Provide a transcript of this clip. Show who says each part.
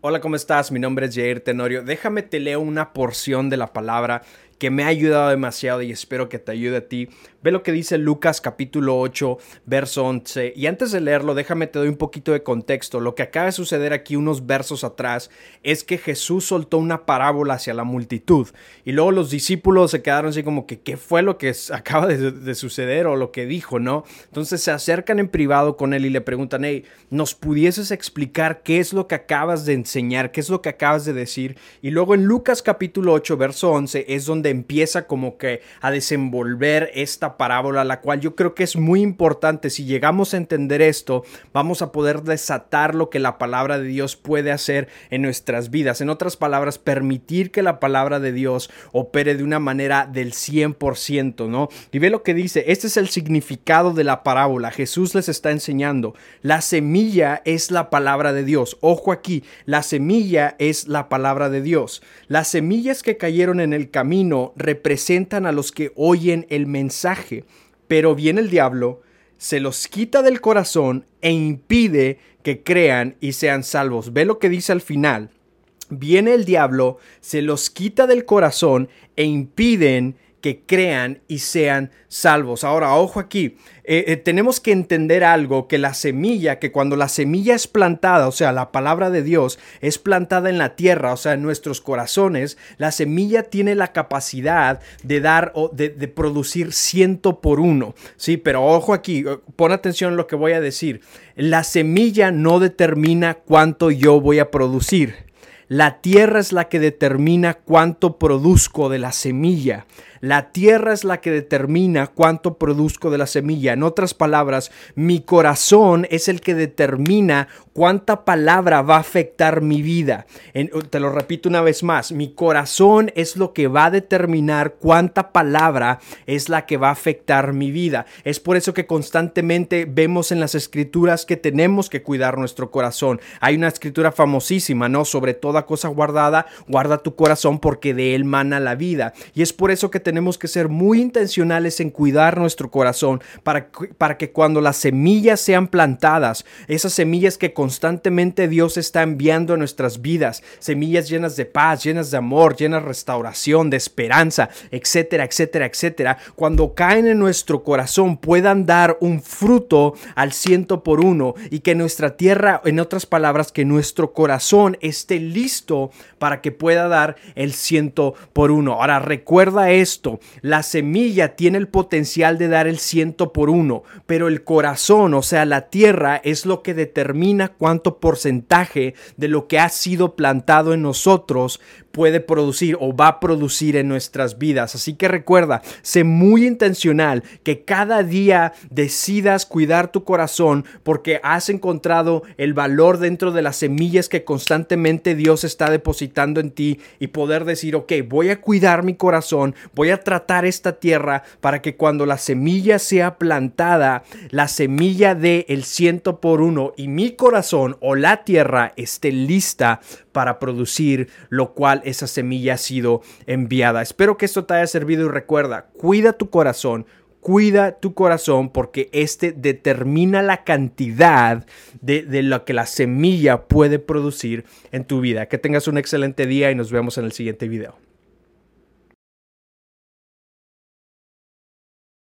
Speaker 1: Hola, ¿cómo estás? Mi nombre es Jair Tenorio. Déjame te leo una porción de la palabra que me ha ayudado demasiado y espero que te ayude a ti. Ve lo que dice Lucas capítulo 8, verso 11. Y antes de leerlo, déjame te doy un poquito de contexto. Lo que acaba de suceder aquí unos versos atrás es que Jesús soltó una parábola hacia la multitud. Y luego los discípulos se quedaron así como que, ¿qué fue lo que acaba de, suceder o lo que dijo, no? Entonces se acercan en privado con él y le preguntan, hey, ¿nos pudieses explicar qué es lo que acabas de enseñar? ¿Qué es lo que acabas de decir? Y luego en Lucas capítulo 8, verso 11 es donde empieza como que a desenvolver esta parábola, la cual yo creo que es muy importante. Si llegamos a entender esto, vamos a poder desatar lo que la palabra de Dios puede hacer en nuestras vidas. En otras palabras, permitir que la palabra de Dios opere de una manera del 100%, ¿no? Y ve lo que dice, este es el significado de la parábola. Jesús les está enseñando, la semilla es la palabra de Dios. Ojo aquí, la semilla es la palabra de Dios. Las semillas que cayeron en el camino representan a los que oyen el mensaje, pero viene el diablo, se los quita del corazón e impide que crean y sean salvos. Ve lo que dice al final. Viene el diablo, se los quita del corazón e impiden que crean y sean salvos. Ahora, ojo aquí, eh, eh, tenemos que entender algo, que la semilla, que cuando la semilla es plantada, o sea, la palabra de Dios es plantada en la tierra, o sea, en nuestros corazones, la semilla tiene la capacidad de dar o de, de producir ciento por uno. Sí, pero ojo aquí, eh, pon atención a lo que voy a decir. La semilla no determina cuánto yo voy a producir. La tierra es la que determina cuánto produzco de la semilla. La tierra es la que determina cuánto produzco de la semilla. En otras palabras, mi corazón es el que determina cuánta palabra va a afectar mi vida. te lo repito una vez más, mi corazón es lo que va a determinar cuánta palabra es la que va a afectar mi vida. Es por eso que constantemente vemos en las escrituras que tenemos que cuidar nuestro corazón. Hay una escritura famosísima, ¿no? Sobre toda cosa guardada, guarda tu corazón porque de él mana la vida. Y es por eso que tenemos que ser muy intencionales en cuidar nuestro corazón para, para que cuando las semillas sean plantadas, esas semillas que constantemente Dios está enviando a nuestras vidas, semillas llenas de paz, llenas de amor, llenas de restauración, de esperanza, etcétera, etcétera, etcétera, cuando caen en nuestro corazón puedan dar un fruto al ciento por uno y que nuestra tierra, en otras palabras, que nuestro corazón esté listo para que pueda dar el ciento por uno. Ahora recuerda la semilla tiene el potencial de dar el ciento por uno, pero el corazón, o sea, la tierra, es lo que determina cuánto porcentaje de lo que ha sido plantado en nosotros puede producir o va a producir en nuestras vidas. Así que recuerda, sé muy intencional que cada día decidas cuidar tu corazón porque has encontrado el valor dentro de las semillas que constantemente Dios está depositando en ti y poder decir, ok, voy a cuidar mi corazón, voy a tratar esta tierra para que cuando la semilla sea plantada, la semilla de el ciento por uno y mi corazón o la tierra esté lista para producir, lo cual esa semilla ha sido enviada. Espero que esto te haya servido y recuerda, cuida tu corazón, cuida tu corazón porque este determina la cantidad de, de, lo que la semilla puede producir en tu vida. Que tengas un excelente día y nos vemos en el siguiente video.